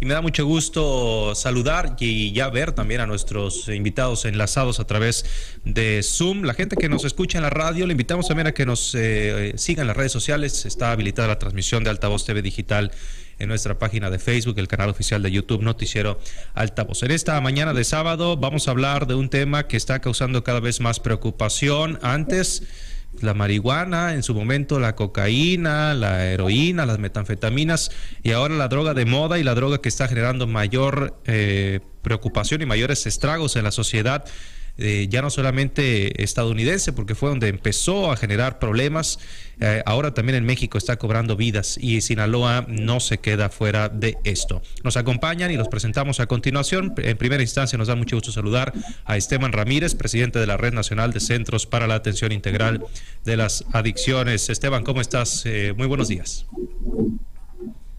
y me da mucho gusto saludar y ya ver también a nuestros invitados enlazados a través de Zoom. La gente que nos escucha en la radio, le invitamos también a que nos eh, sigan en las redes sociales. Está habilitada la transmisión de Altavoz TV Digital en nuestra página de Facebook, el canal oficial de YouTube Noticiero Altavoz. En esta mañana de sábado vamos a hablar de un tema que está causando cada vez más preocupación. Antes la marihuana, en su momento la cocaína, la heroína, las metanfetaminas y ahora la droga de moda y la droga que está generando mayor eh, preocupación y mayores estragos en la sociedad eh, ya no solamente estadounidense, porque fue donde empezó a generar problemas, eh, ahora también en México está cobrando vidas y Sinaloa no se queda fuera de esto. Nos acompañan y los presentamos a continuación. En primera instancia nos da mucho gusto saludar a Esteban Ramírez, presidente de la Red Nacional de Centros para la Atención Integral de las Adicciones. Esteban, ¿cómo estás? Eh, muy buenos días.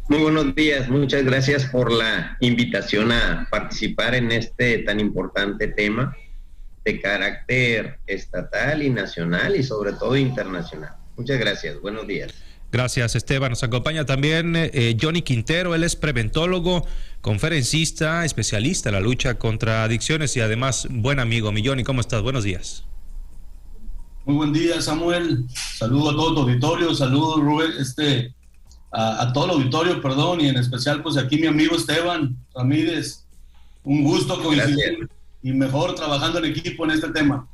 Muy buenos días, muchas gracias por la invitación a participar en este tan importante tema de carácter estatal y nacional y sobre todo internacional. Muchas gracias, buenos días. Gracias, Esteban. Nos acompaña también eh, Johnny Quintero, él es preventólogo, conferencista, especialista en la lucha contra adicciones y además buen amigo. Mi Johnny, ¿cómo estás? Buenos días. Muy buen día, Samuel. Saludo a todo tu auditorio, saludo Rubén, este, a, todo el auditorio, perdón, y en especial pues aquí mi amigo Esteban Ramírez. Un gusto coincidir y mejor trabajando en equipo en este tema.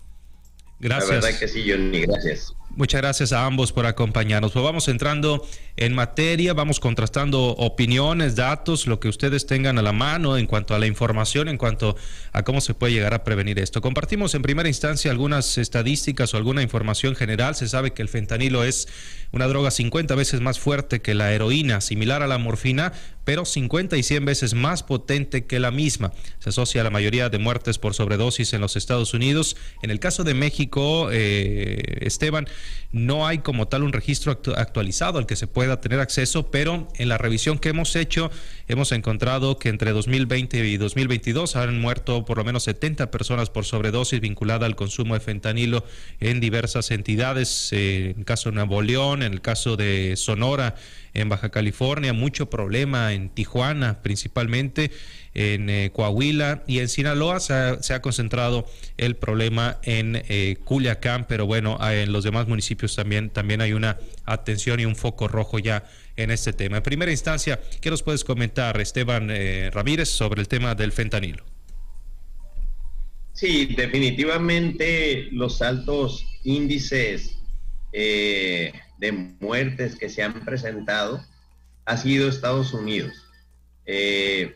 Gracias. La verdad que sí, Johnny, gracias. Muchas gracias a ambos por acompañarnos. Pues vamos entrando en materia, vamos contrastando opiniones, datos, lo que ustedes tengan a la mano en cuanto a la información, en cuanto a cómo se puede llegar a prevenir esto. Compartimos en primera instancia algunas estadísticas o alguna información general. Se sabe que el fentanilo es una droga 50 veces más fuerte que la heroína, similar a la morfina, pero 50 y 100 veces más potente que la misma. Se asocia a la mayoría de muertes por sobredosis en los Estados Unidos. En el caso de México, eh, Esteban, no hay como tal un registro actualizado al que se pueda tener acceso, pero en la revisión que hemos hecho hemos encontrado que entre 2020 y 2022 han muerto por lo menos 70 personas por sobredosis vinculada al consumo de fentanilo en diversas entidades, eh, en el caso de Nuevo León, en el caso de Sonora, en Baja California, mucho problema en Tijuana principalmente, en eh, Coahuila y en Sinaloa se ha, concentrado el problema en eh, Culiacán, pero bueno, en los demás municipios también, también hay una atención y un foco rojo ya en este tema. En primera instancia, ¿qué nos puedes comentar, Esteban eh, Ramírez, sobre el tema del fentanilo? Sí, definitivamente los altos índices eh, de muertes que se han presentado ha sido Estados Unidos. Eh,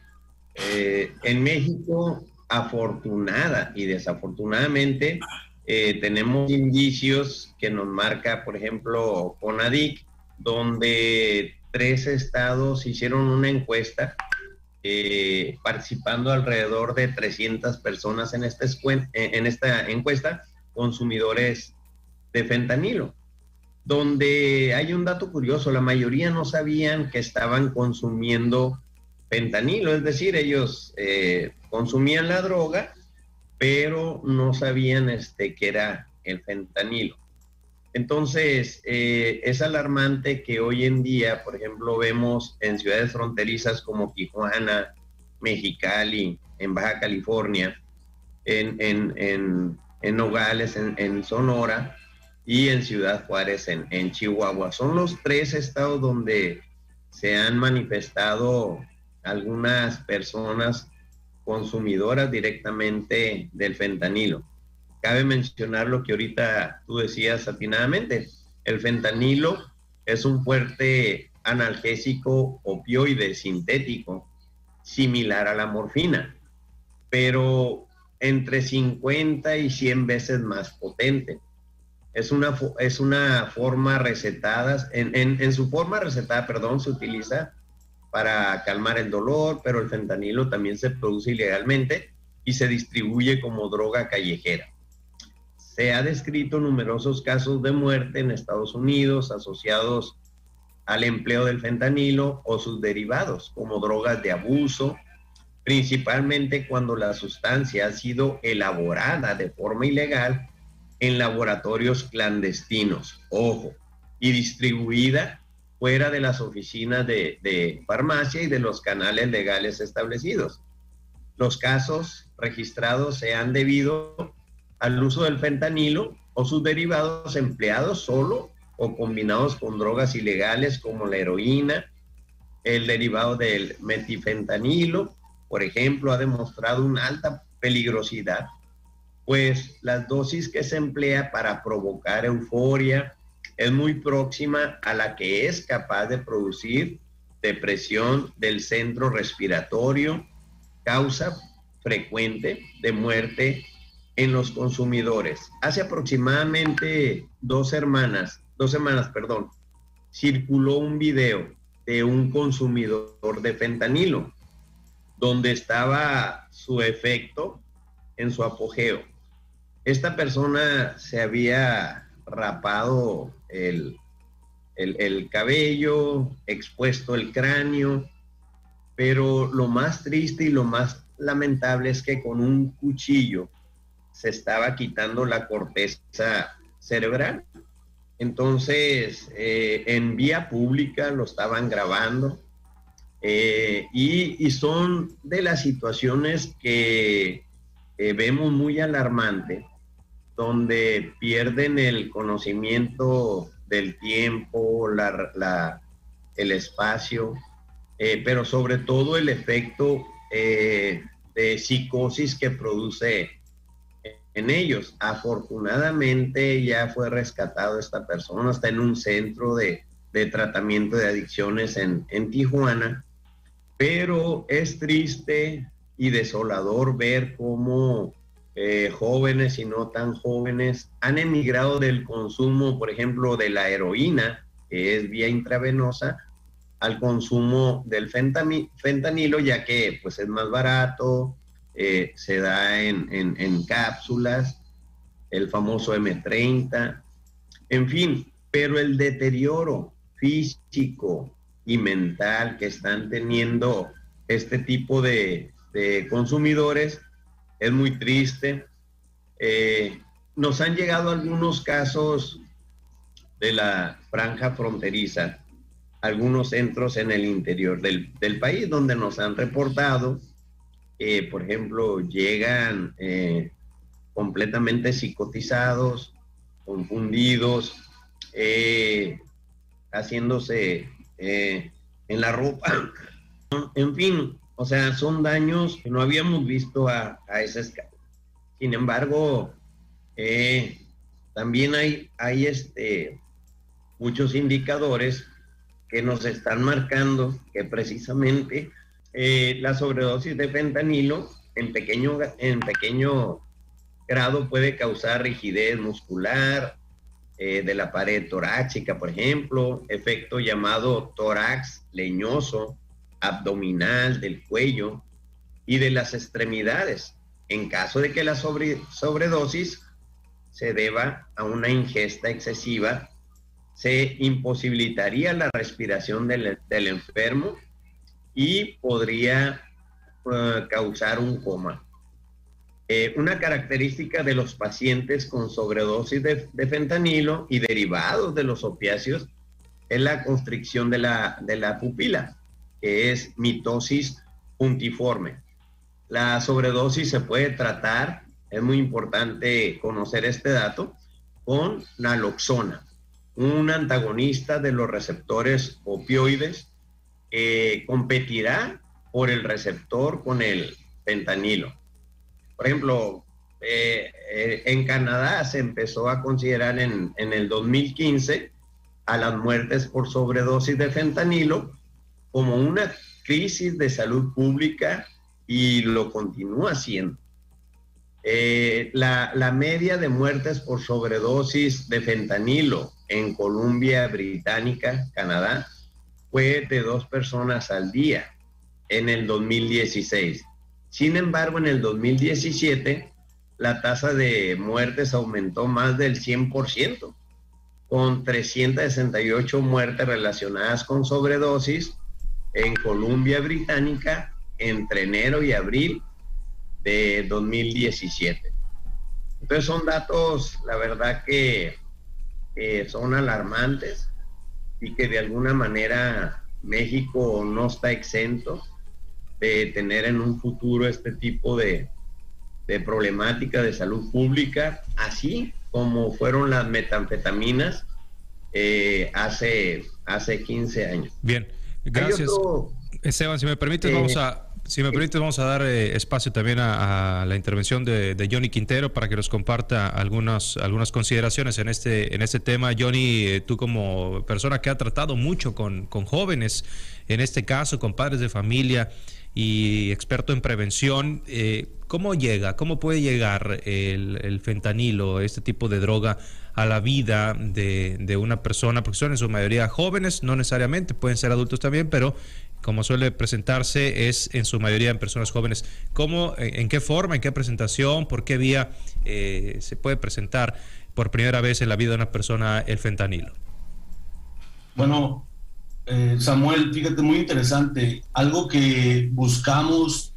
eh, en México, afortunada y desafortunadamente, tenemos indicios que nos marca, por ejemplo, CONADIC, donde tres estados hicieron una encuesta participando alrededor de 300 personas en esta, en esta encuesta, consumidores de fentanilo donde hay un dato curioso, la mayoría no sabían que estaban consumiendo fentanilo, es decir, ellos eh, consumían la droga, pero no sabían este, que era el fentanilo. Entonces, eh, es alarmante que hoy en día, por ejemplo, vemos en ciudades fronterizas como Tijuana, Mexicali, en Baja California, en, en, Nogales, en Sonora, y en Ciudad Juárez, en, Chihuahua. Son los tres estados donde se han manifestado algunas personas consumidoras directamente del fentanilo. Cabe mencionar lo que ahorita tú decías atinadamente. El fentanilo es un fuerte analgésico opioide sintético, similar a la morfina, pero entre 50 y 100 veces más potente es una, es una forma recetada, en, su forma recetada, perdón, se utiliza para calmar el dolor, pero el fentanilo también se produce ilegalmente y se distribuye como droga callejera. Se ha descrito numerosos casos de muerte en Estados Unidos asociados al empleo del fentanilo o sus derivados, como drogas de abuso, principalmente cuando la sustancia ha sido elaborada de forma ilegal en laboratorios clandestinos, ojo, y distribuida fuera de las oficinas de, farmacia y de los canales legales establecidos. Los casos registrados se han debido al uso del fentanilo o sus derivados empleados solo o combinados con drogas ilegales como la heroína, el derivado del metifentanilo, por ejemplo, ha demostrado una alta peligrosidad, pues las dosis que se emplea para provocar euforia, es muy próxima a la que es capaz de producir depresión del centro respiratorio, causa frecuente de muerte en los consumidores. Hace aproximadamente dos semanas, dos semanas, perdón, circuló un video de un consumidor de fentanilo, donde estaba su efecto en su apogeo. Esta persona se había rapado el, el, cabello, expuesto el cráneo, pero lo más triste y lo más lamentable es que con un cuchillo se estaba quitando la corteza cerebral. Entonces, eh, en vía pública lo estaban grabando eh, y, son de las situaciones que vemos muy alarmante donde pierden el conocimiento del tiempo, la, el espacio, eh, pero sobre todo el efecto eh, de psicosis que produce en ellos. Afortunadamente ya fue rescatado esta persona, está en un centro de, tratamiento de adicciones en, en Tijuana, pero es triste y desolador ver cómo eh, jóvenes y no tan jóvenes han emigrado del consumo, por ejemplo, de la heroína, que es vía intravenosa, al consumo del fentanilo, ya que pues es más barato, eh, se da en, cápsulas, el famoso M30, en fin, pero el deterioro físico y mental que están teniendo este tipo de consumidores es muy triste. Eh, nos han llegado algunos casos de la franja fronteriza, algunos centros en el interior del, país donde nos han reportado, por ejemplo, llegan eh, completamente psicotizados, confundidos, eh, haciéndose en la ropa, en fin, o sea, son daños que no habíamos visto a, esa escala. Sin embargo, eh, también hay, este, muchos indicadores que nos están marcando que precisamente eh, la sobredosis de fentanilo en pequeño, en pequeño grado puede causar rigidez muscular eh, de la pared torácica, por ejemplo, efecto llamado tórax leñoso, abdominal, del cuello y de las extremidades, en caso de que la sobredosis se deba a una ingesta excesiva, se imposibilitaría la respiración del, enfermo y podría eh, causar un coma. Eh, una característica de los pacientes con sobredosis de, fentanilo y derivados de los opiáceos es la constricción de la, de la pupila que es mitosis puntiforme. La sobredosis se puede tratar, es muy importante conocer este dato, con naloxona, un antagonista de los receptores opioides que competirá por el receptor con el fentanilo. Por ejemplo, eh, eh, en Canadá se empezó a considerar en, en el 2015 a las muertes por sobredosis de fentanilo como una crisis de salud pública y lo continúa siendo. Eh, la, la, media de muertes por sobredosis de fentanilo en Columbia Británica, Canadá, fue de dos personas al día en el 2016. Sin embargo, en el 2017, la tasa de muertes aumentó más del 100%, con 368 muertes relacionadas con sobredosis en Columbia Británica entre enero y abril de 2017. Entonces son datos, la verdad que son alarmantes. y que de alguna manera México no está exento de tener en un futuro este tipo de, problemática de salud pública, así como fueron las metanfetaminas eh, hace, hace 15 años. Bien, gracias. Esteban, si me permites, vamos eh, a si me permite, vamos a dar eh, espacio también a, la intervención de, Johnny Quintero para que nos comparta algunas, algunas consideraciones en este, en este tema. Johnny, eh, tú como persona que ha tratado mucho con, con, jóvenes, en este caso con padres de familia y experto en prevención, eh, ¿cómo llega, cómo puede llegar el, el, fentanilo, este tipo de droga, a la vida de, de una persona? Porque son en su mayoría jóvenes, no necesariamente, pueden ser adultos también, pero como suele presentarse, es en su mayoría en personas jóvenes. ¿Cómo, en, qué forma, en qué presentación, por qué vía eh, se puede presentar por primera vez en la vida de una persona el fentanilo? Bueno, eh, Samuel, fíjate, muy interesante. Algo que buscamos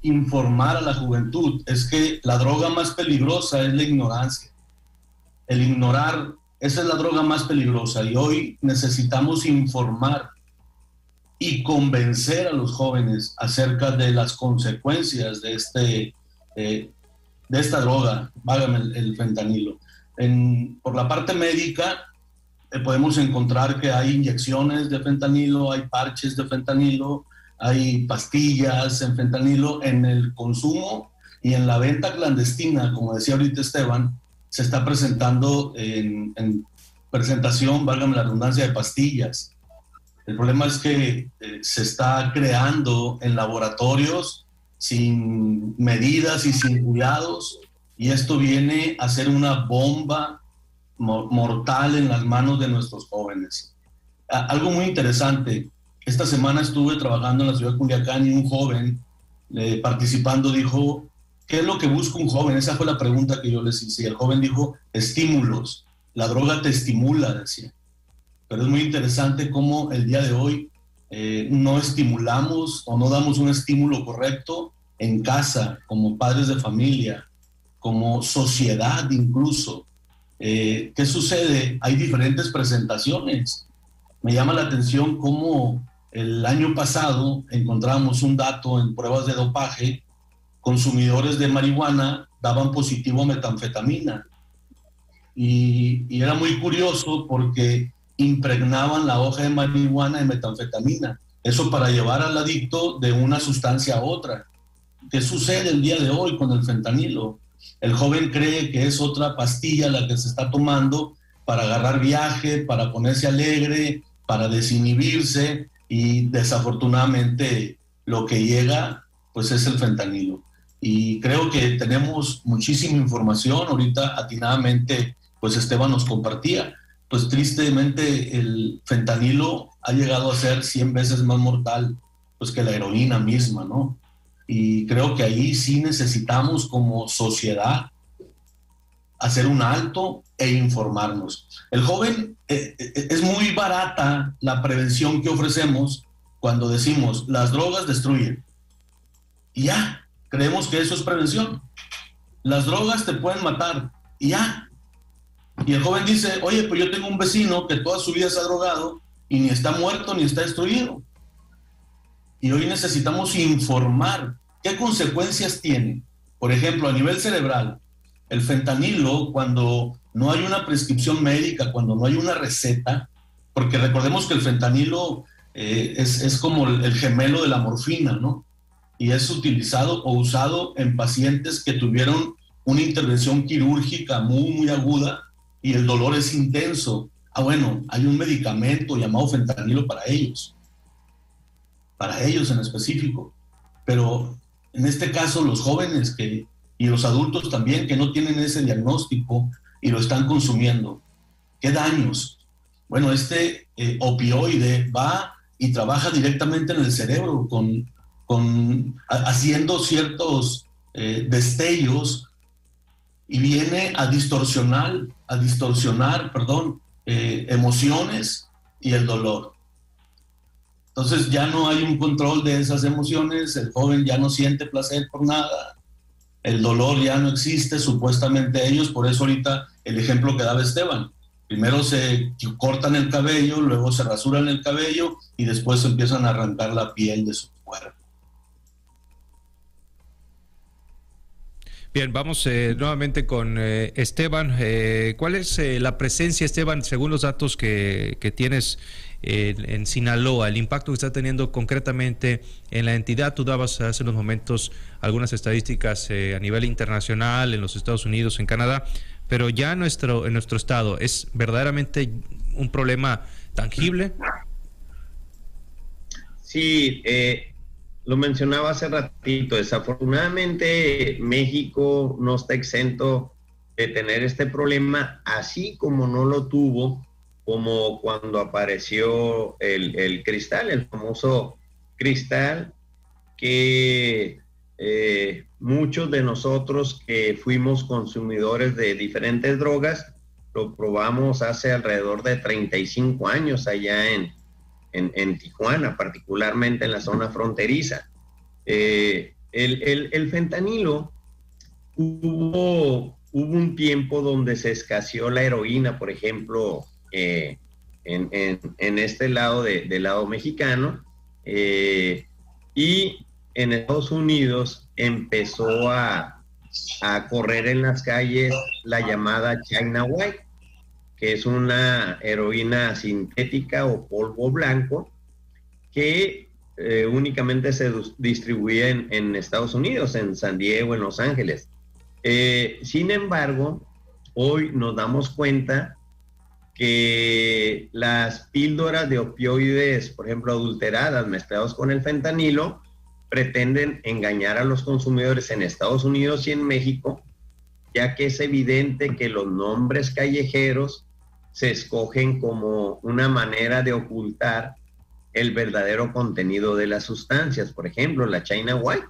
informar a la juventud es que la droga más peligrosa es la ignorancia. El ignorar, esa es la droga más peligrosa y hoy necesitamos informar y convencer a los jóvenes acerca de las consecuencias de, este, eh, de esta droga, válgame el, fentanilo. por la parte médica, podemos encontrar que hay inyecciones de fentanilo, hay parches de fentanilo, hay pastillas en fentanilo en el consumo y en la venta clandestina, como decía ahorita Esteban, se está presentando en, en presentación, válgame la redundancia, de pastillas. El problema es que eh, se está creando en laboratorios sin medidas y sin cuidados y esto viene a ser una bomba mortal en las manos de nuestros jóvenes. algo muy interesante, esta semana estuve trabajando en la ciudad de Culiacán y un joven eh, participando dijo, ¿qué es lo que busca un joven? Esa fue la pregunta que yo les hice. El joven dijo, estímulos. La droga te estimula, decía pero es muy interesante cómo el día de hoy eh, no estimulamos o no damos un estímulo correcto en casa, como padres de familia, como sociedad incluso. Eh, ¿Qué sucede? Hay diferentes presentaciones. Me llama la atención cómo el año pasado encontramos un dato en pruebas de dopaje, consumidores de marihuana daban positivo a metanfetamina. Y, y era muy curioso porque impregnaban la hoja de marihuana de metanfetamina. Eso para llevar al adicto de una sustancia a otra. ¿Qué sucede el día de hoy con el fentanilo? El joven cree que es otra pastilla la que se está tomando para agarrar viaje, para ponerse alegre, para desinhibirse y desafortunadamente lo que llega pues es el fentanilo. Y creo que tenemos muchísima información, ahorita atinadamente pues Esteban nos compartía, pues tristemente el fentanilo ha llegado a ser 100 veces más mortal pues que la heroína misma, ¿no? Y creo que ahí sí necesitamos como sociedad hacer un alto e informarnos. El joven, eh, eh, es muy barata la prevención que ofrecemos cuando decimos las drogas destruyen. Y ya, creemos que eso es prevención. Las drogas te pueden matar. Y ya, y el joven dice, oye, pues yo tengo un vecino que toda su vida se ha drogado y ni está muerto ni está destruido. Y hoy necesitamos informar qué consecuencias tiene. Por ejemplo, a nivel cerebral, el fentanilo, cuando no hay una prescripción médica, cuando no hay una receta, porque recordemos que el fentanilo eh, es, es, como el gemelo de la morfina, ¿no? Y es utilizado o usado en pacientes que tuvieron una intervención quirúrgica muy, muy aguda y el dolor es intenso. Ah, bueno, hay un medicamento llamado fentanilo para ellos, para ellos en específico. Pero en este caso los jóvenes que, y los adultos también que no tienen ese diagnóstico y lo están consumiendo, ¿qué daños? Bueno, este eh, opioide va y trabaja directamente en el cerebro con, con haciendo ciertos eh, destellos y viene a distorsionar, a distorsionar, perdón, eh, emociones y el dolor. Entonces ya no hay un control de esas emociones, el joven ya no siente placer por nada, el dolor ya no existe supuestamente ellos, por eso ahorita el ejemplo que daba Esteban, Primero se cortan el cabello, luego se rasuran el cabello y después empiezan a arrancar la piel de su cuerpo. Bien, vamos eh, nuevamente con eh, Esteban. Eh, ¿Cuál es la presencia, Esteban, según los datos que, que tienes en Sinaloa, el impacto que está teniendo concretamente en la entidad? Tú dabas hace unos momentos algunas estadísticas a nivel internacional, en los Estados Unidos, en Canadá, pero ya en nuestro, en nuestro estado, ¿es verdaderamente un problema tangible? Sí, eh, lo mencionaba hace ratito, desafortunadamente México no está exento de tener este problema, así como no lo tuvo como cuando apareció el, cristal, el famoso cristal, que eh, muchos de nosotros que fuimos consumidores de diferentes drogas, lo probamos hace alrededor de 35 años allá en, en, Tijuana, particularmente en la zona fronteriza. Eh, el, fentanilo, hubo, hubo un tiempo donde se escaseó la heroína, por ejemplo, eh, en, este lado del lado mexicano, eh, y en Estados Unidos empezó a, correr en las calles la llamada China White que es una heroína sintética o polvo blanco que eh, únicamente se distribuye en, Estados Unidos, en San Diego, en Los Ángeles. Sin embargo, hoy nos damos cuenta que las píldoras de opioides, por ejemplo, adulteradas, mezclados con el fentanilo, pretenden engañar a los consumidores en Estados Unidos y en México, ya que es evidente que los nombres callejeros se escogen como una manera de ocultar el verdadero contenido de las sustancias. Por ejemplo, la China White,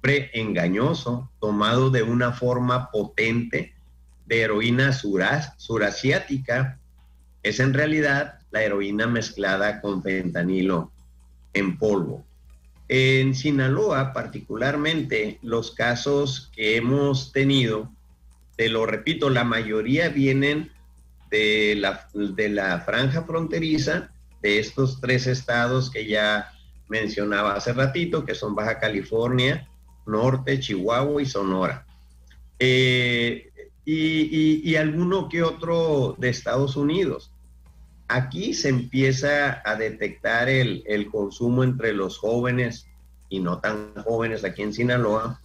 pre engañoso, tomado de una forma potente de heroína surasiática, es en realidad la heroína mezclada con fentanilo en polvo. En Sinaloa, particularmente, los casos que hemos tenido, te lo repito, la mayoría vienen de la, de la franja fronteriza de estos tres estados que ya mencionaba hace ratito, que son Baja California, Norte, Chihuahua y Sonora. Eh, y, alguno que otro de Estados Unidos. Aquí se empieza a detectar el, el, consumo entre los jóvenes y no tan jóvenes aquí en Sinaloa.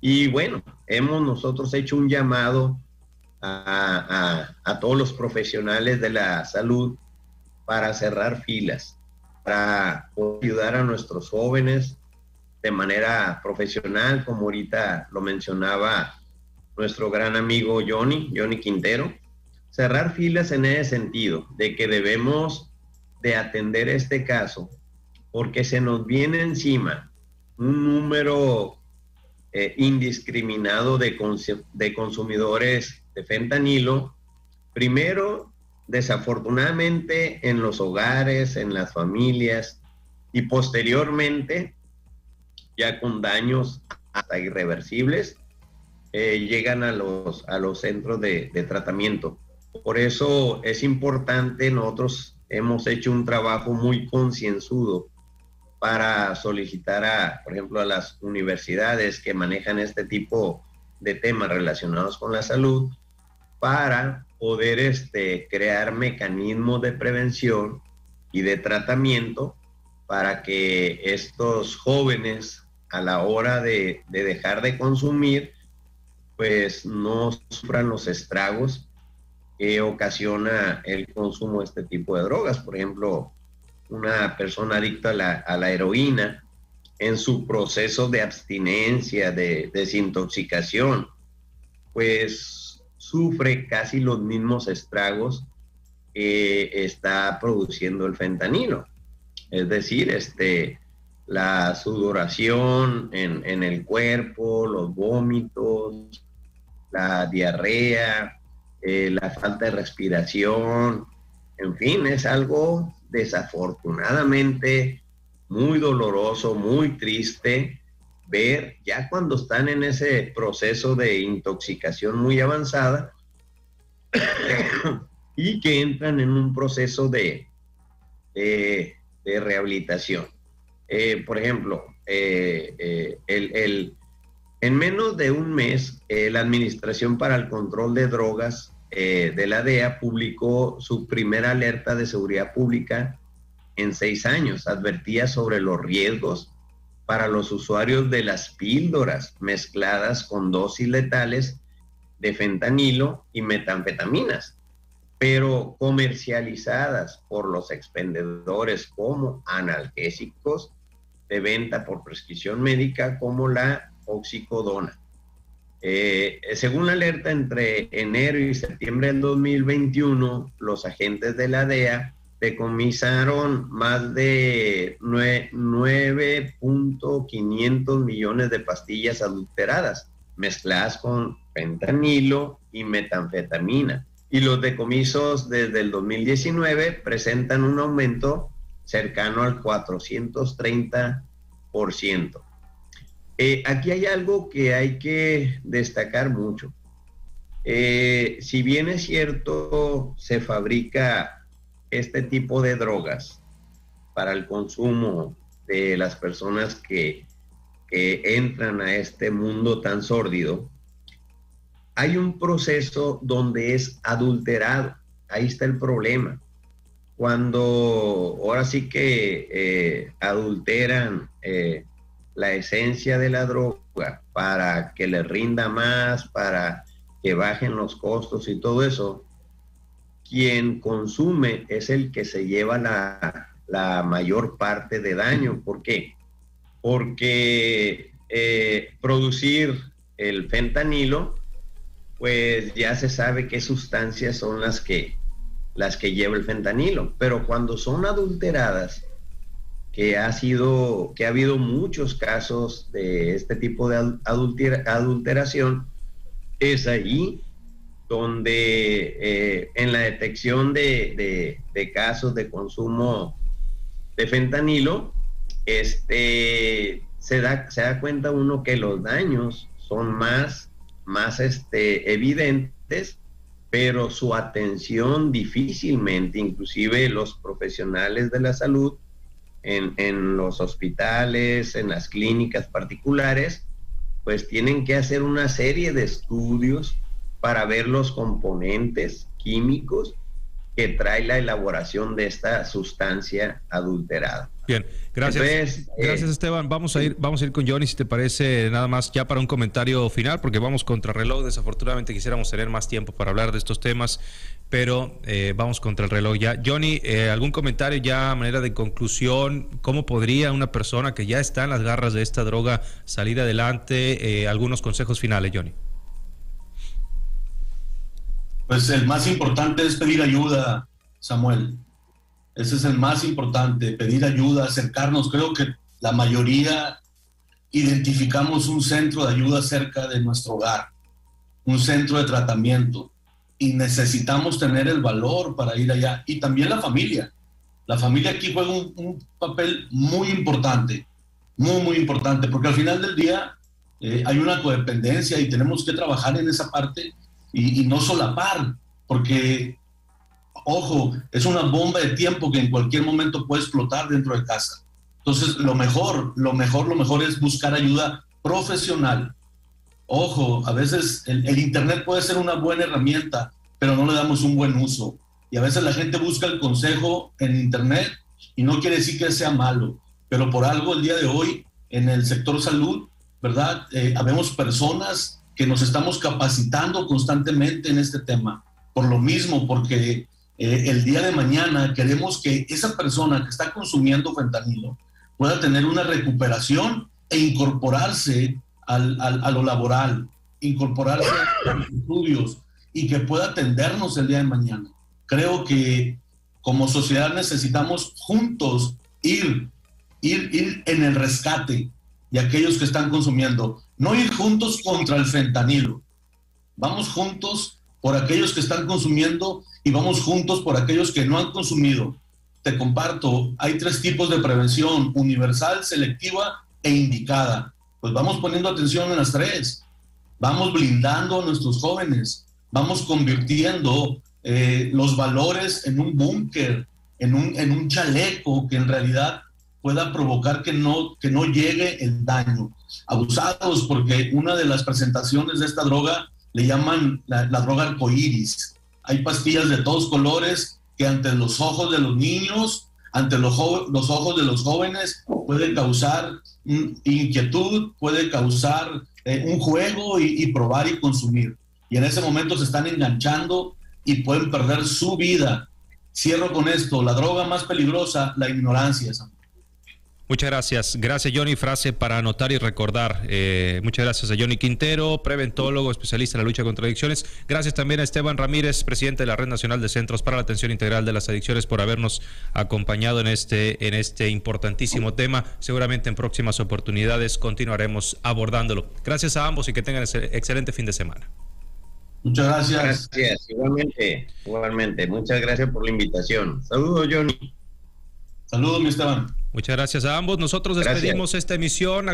Y bueno, hemos nosotros hecho un llamado a, todos los profesionales de la salud para cerrar filas, para ayudar a nuestros jóvenes de manera profesional, como ahorita lo mencionaba nuestro gran amigo Johnny, Johnny Quintero. Cerrar filas en ese sentido, de que debemos de atender este caso, porque se nos viene encima un número eh, indiscriminado de, de consumidores de fentanilo, primero, desafortunadamente, en los hogares, en las familias, y posteriormente, ya con daños hasta irreversibles, eh, llegan a los, a los centros de, de tratamiento. Por eso es importante, nosotros hemos hecho un trabajo muy concienzudo para solicitar a, por ejemplo, a las universidades que manejan este tipo de temas relacionados con la salud, para poder este, crear mecanismos de prevención y de tratamiento para que estos jóvenes a la hora de, dejar de consumir, pues no sufran los estragos que ocasiona el consumo de este tipo de drogas. Por ejemplo, una persona adicta a la, heroína en su proceso de abstinencia, de desintoxicación, pues sufre casi los mismos estragos que está produciendo el fentanilo. Es decir, este, la sudoración en, el cuerpo, los vómitos, la diarrea, eh, la falta de respiración, en fin, es algo desafortunadamente muy doloroso, muy triste, ver ya cuando están en ese proceso de intoxicación muy avanzada y que entran en un proceso de, de, rehabilitación. Eh, por ejemplo, eh, el, en menos de un mes, la Administración para el Control de Drogas de la DEA publicó su primera alerta de seguridad pública en seis años. Advertía sobre los riesgos para los usuarios de las píldoras mezcladas con dosis letales de fentanilo y metanfetaminas pero comercializadas por los expendedores como analgésicos de venta por prescripción médica como la oxicodona. Eh, según la alerta, entre enero y septiembre del 2021, los agentes de la DEA decomisaron más de 9.500 millones de pastillas adulteradas mezcladas con fentanilo y metanfetamina y los decomisos desde el 2019 presentan un aumento cercano al 430%. Eh, aquí hay algo que hay que destacar mucho. Eh, si bien es cierto, se fabrica este tipo de drogas para el consumo de las personas que, entran a este mundo tan sórdido, hay un proceso donde es adulterado. Ahí está el problema. Cuando ahora sí que eh, adulteran la esencia de la droga para que le rinda más, para que bajen los costos y todo eso, quien consume es el que se lleva la, mayor parte de daño. ¿Por qué? Porque eh, producir el fentanilo pues ya se sabe qué sustancias son las que, las que lleva el fentanilo. Pero cuando son adulteradas, que ha sido, que ha habido muchos casos de este tipo de adulteración, es ahí donde eh, en la detección de, casos de consumo de fentanilo, este, se, da, se da cuenta uno que los daños son más más este, evidentes, pero su atención difícilmente, inclusive los profesionales de la salud en, los hospitales, en las clínicas particulares, pues tienen que hacer una serie de estudios para ver los componentes químicos que trae la elaboración de esta sustancia adulterada. Bien, gracias. gracias eh, Esteban. Vamos a ir, vamos a ir con Johnny, si te parece, nada más ya para un comentario final, porque vamos contra reloj. Desafortunadamente quisiéramos tener más tiempo para hablar de estos temas, pero eh, vamos contra el reloj ya. Johnny, eh, ¿algún comentario ya a manera de conclusión? ¿Cómo podría una persona que ya está en las garras de esta droga salir adelante? algunos consejos finales, Johnny. Pues el más importante es pedir ayuda, Samuel. Ese es el más importante, pedir ayuda, acercarnos. Creo que la mayoría identificamos un centro de ayuda cerca de nuestro hogar, un centro de tratamiento, y necesitamos tener el valor para ir allá. Y también la familia. La familia aquí juega un, papel muy importante, muy, muy importante, porque al final del día eh, hay una codependencia y tenemos que trabajar en esa parte y, y no solapar, porque ojo, es una bomba de tiempo que en cualquier momento puede explotar dentro de casa. Entonces, lo mejor, lo mejor, lo mejor es buscar ayuda profesional. Ojo, a veces el, Internet puede ser una buena herramienta, pero no le damos un buen uso. Y a veces la gente busca el consejo en Internet y no quiere decir que sea malo, pero por algo el día de hoy en el sector salud, ¿verdad? Eh, habemos personas que nos estamos capacitando constantemente en este tema. Por lo mismo, porque eh, el día de mañana queremos que esa persona que está consumiendo fentanilo pueda tener una recuperación e incorporarse al, a lo laboral, incorporarse a los estudios y que pueda atendernos el día de mañana. Creo que como sociedad necesitamos juntos ir, ir, ir en el rescate de aquellos que están consumiendo, no ir juntos contra el fentanilo. Vamos juntos por aquellos que están consumiendo y vamos juntos por aquellos que no han consumido. Te comparto, hay tres tipos de prevención, universal, selectiva e indicada. Pues vamos poniendo atención en las tres. Vamos blindando a nuestros jóvenes. Vamos convirtiendo eh, los valores en un búnker, en un, en un chaleco que en realidad pueda provocar que no, que no llegue el daño. Abusados porque una de las presentaciones de esta droga le llaman la, droga arcoíris. Hay pastillas de todos colores que ante los ojos de los niños, ante los, los ojos de los jóvenes, pueden causar inquietud, puede causar eh, un juego y, y probar y consumir. Y en ese momento se están enganchando y pueden perder su vida. Cierro con esto, la droga más peligrosa, la ignorancia. Muchas gracias. Gracias, Johnny. Frase para anotar y recordar. Eh, muchas gracias a Johnny Quintero, preventólogo, especialista en la lucha contra adicciones. Gracias también a Esteban Ramírez, presidente de la Red Nacional de Centros para la Atención Integral de las Adicciones, por habernos acompañado en este, en este importantísimo tema. Seguramente en próximas oportunidades continuaremos abordándolo. Gracias a ambos y que tengan excelente fin de semana. Muchas gracias. Gracias, igualmente, igualmente. Muchas gracias por la invitación. Saludos, Johnny. Saludos, mi Esteban. Muchas gracias a ambos. Nosotros despedimos esta emisión.